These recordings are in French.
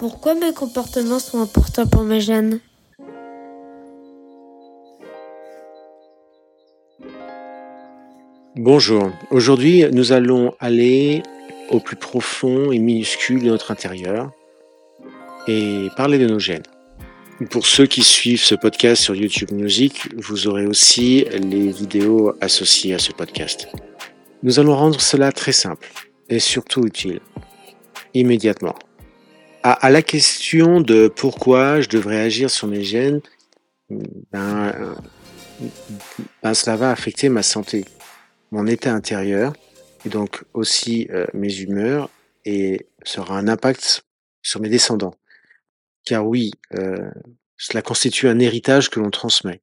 Pourquoi mes comportements sont importants pour mes gènes Bonjour, aujourd'hui nous allons aller au plus profond et minuscule de notre intérieur et parler de nos gènes. Pour ceux qui suivent ce podcast sur YouTube Music, vous aurez aussi les vidéos associées à ce podcast. Nous allons rendre cela très simple et surtout utile, immédiatement. À, la question de pourquoi je devrais agir sur mes gènes, ben, ben, cela va affecter ma santé, mon état intérieur, et donc aussi euh, mes humeurs, et sera un impact sur mes descendants. Car oui, euh, cela constitue un héritage que l'on transmet.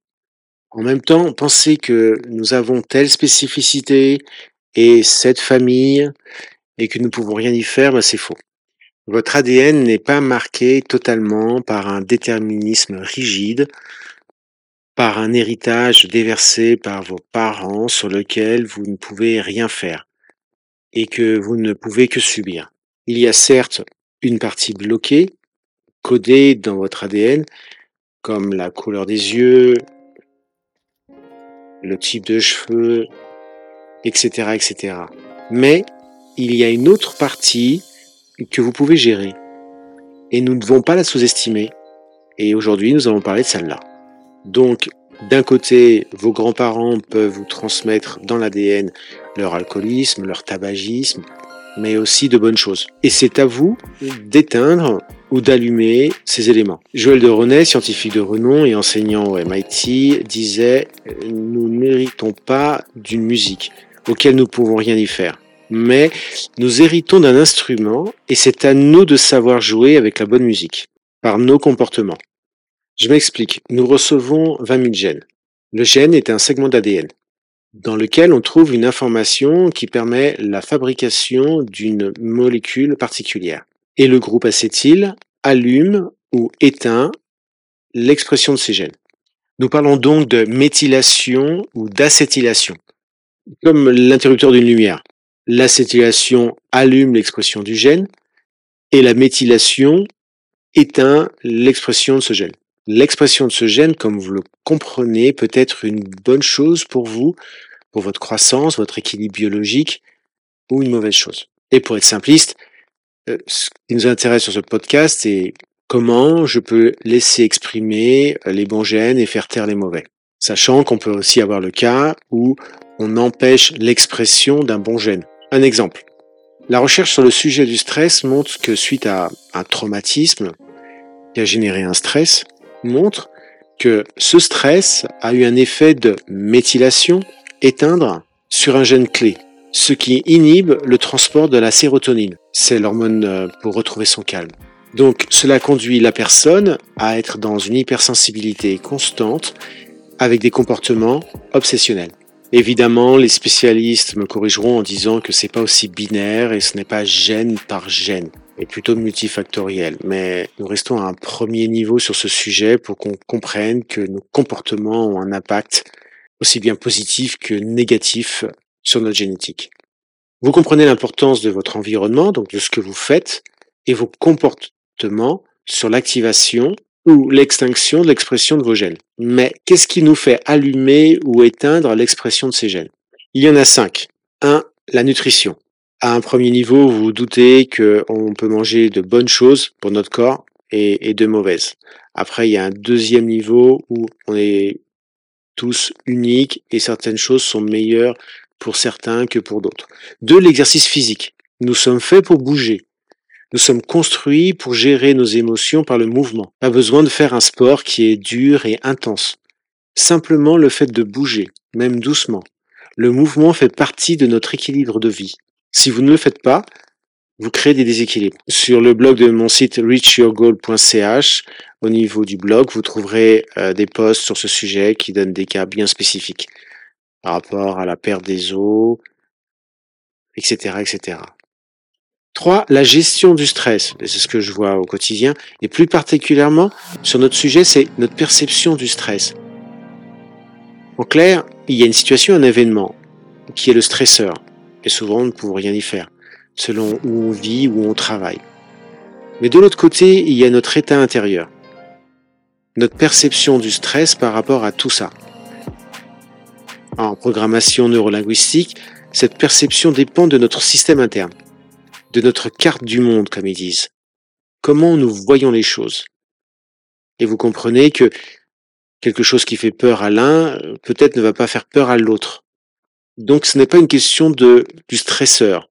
En même temps, penser que nous avons telle spécificité et cette famille et que nous ne pouvons rien y faire, ben c'est faux. Votre ADN n'est pas marqué totalement par un déterminisme rigide, par un héritage déversé par vos parents sur lequel vous ne pouvez rien faire et que vous ne pouvez que subir. Il y a certes une partie bloquée codé dans votre ADN, comme la couleur des yeux, le type de cheveux, etc., etc. Mais il y a une autre partie que vous pouvez gérer. Et nous ne devons pas la sous-estimer. Et aujourd'hui, nous allons parler de celle-là. Donc, d'un côté, vos grands-parents peuvent vous transmettre dans l'ADN leur alcoolisme, leur tabagisme, mais aussi de bonnes choses. Et c'est à vous d'éteindre ou d'allumer ces éléments. Joël de René, scientifique de renom et enseignant au MIT, disait Nous n'héritons pas d'une musique auquel nous pouvons rien y faire, mais nous héritons d'un instrument et c'est à nous de savoir jouer avec la bonne musique, par nos comportements. Je m'explique. Nous recevons 20 000 gènes. Le gène est un segment d'ADN dans lequel on trouve une information qui permet la fabrication d'une molécule particulière et le groupe acétyl allume ou éteint l'expression de ces gènes. Nous parlons donc de méthylation ou d'acétylation, comme l'interrupteur d'une lumière. L'acétylation allume l'expression du gène et la méthylation éteint l'expression de ce gène. L'expression de ce gène, comme vous le comprenez, peut être une bonne chose pour vous, pour votre croissance, votre équilibre biologique, ou une mauvaise chose. Et pour être simpliste, euh, ce qui nous intéresse sur ce podcast, c'est comment je peux laisser exprimer euh, les bons gènes et faire taire les mauvais. Sachant qu'on peut aussi avoir le cas où on empêche l'expression d'un bon gène. Un exemple. La recherche sur le sujet du stress montre que suite à un traumatisme qui a généré un stress, montre que ce stress a eu un effet de méthylation, éteindre, sur un gène clé, ce qui inhibe le transport de la sérotonine. C'est l'hormone euh, pour retrouver son calme. Donc cela conduit la personne à être dans une hypersensibilité constante avec des comportements obsessionnels. Évidemment, les spécialistes me corrigeront en disant que c'est pas aussi binaire et ce n'est pas gène par gène, mais plutôt multifactoriel. Mais nous restons à un premier niveau sur ce sujet pour qu'on comprenne que nos comportements ont un impact aussi bien positif que négatif sur notre génétique. Vous comprenez l'importance de votre environnement, donc de ce que vous faites, et vos comportements sur l'activation ou l'extinction de l'expression de vos gènes. Mais qu'est-ce qui nous fait allumer ou éteindre l'expression de ces gènes Il y en a cinq. Un, la nutrition. À un premier niveau, vous vous doutez qu'on peut manger de bonnes choses pour notre corps et, et de mauvaises. Après, il y a un deuxième niveau où on est tous uniques et certaines choses sont meilleures pour certains que pour d'autres. Deux, l'exercice physique. Nous sommes faits pour bouger. Nous sommes construits pour gérer nos émotions par le mouvement. Pas besoin de faire un sport qui est dur et intense. Simplement le fait de bouger, même doucement. Le mouvement fait partie de notre équilibre de vie. Si vous ne le faites pas, vous créez des déséquilibres. Sur le blog de mon site reachyourgoal.ch, au niveau du blog, vous trouverez euh, des posts sur ce sujet qui donnent des cas bien spécifiques par rapport à la perte des os, etc., etc. Trois, la gestion du stress. C'est ce que je vois au quotidien. Et plus particulièrement, sur notre sujet, c'est notre perception du stress. En clair, il y a une situation, un événement, qui est le stresseur. Et souvent, on ne peut rien y faire, selon où on vit, où on travaille. Mais de l'autre côté, il y a notre état intérieur, notre perception du stress par rapport à tout ça. En programmation neurolinguistique, cette perception dépend de notre système interne, de notre carte du monde, comme ils disent. Comment nous voyons les choses? Et vous comprenez que quelque chose qui fait peur à l'un, peut-être ne va pas faire peur à l'autre. Donc ce n'est pas une question de, du stresseur,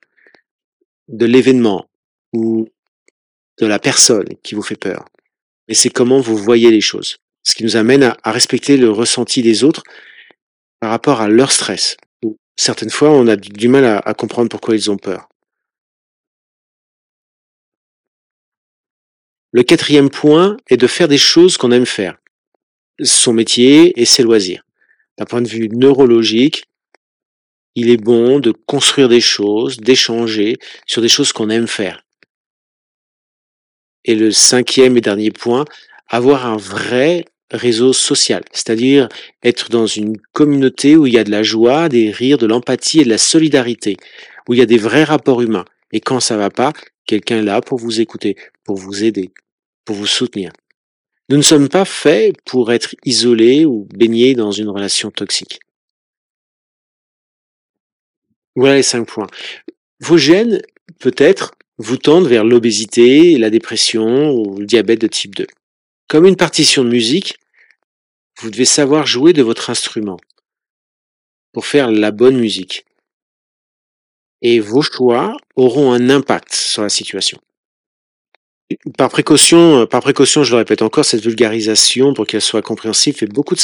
de l'événement ou de la personne qui vous fait peur. Mais c'est comment vous voyez les choses. Ce qui nous amène à, respecter le ressenti des autres par rapport à leur stress. Certaines fois, on a du mal à comprendre pourquoi ils ont peur. Le quatrième point est de faire des choses qu'on aime faire. Son métier et ses loisirs. D'un point de vue neurologique, il est bon de construire des choses, d'échanger sur des choses qu'on aime faire. Et le cinquième et dernier point, avoir un vrai réseau social, c'est-à-dire être dans une communauté où il y a de la joie, des rires, de l'empathie et de la solidarité, où il y a des vrais rapports humains. Et quand ça va pas, quelqu'un est là pour vous écouter, pour vous aider, pour vous soutenir. Nous ne sommes pas faits pour être isolés ou baignés dans une relation toxique. Voilà les cinq points. Vos gènes, peut-être, vous tendent vers l'obésité, la dépression ou le diabète de type 2. Comme une partition de musique, vous devez savoir jouer de votre instrument pour faire la bonne musique. Et vos choix auront un impact sur la situation. Par précaution, par précaution, je le répète encore, cette vulgarisation, pour qu'elle soit compréhensible, fait beaucoup de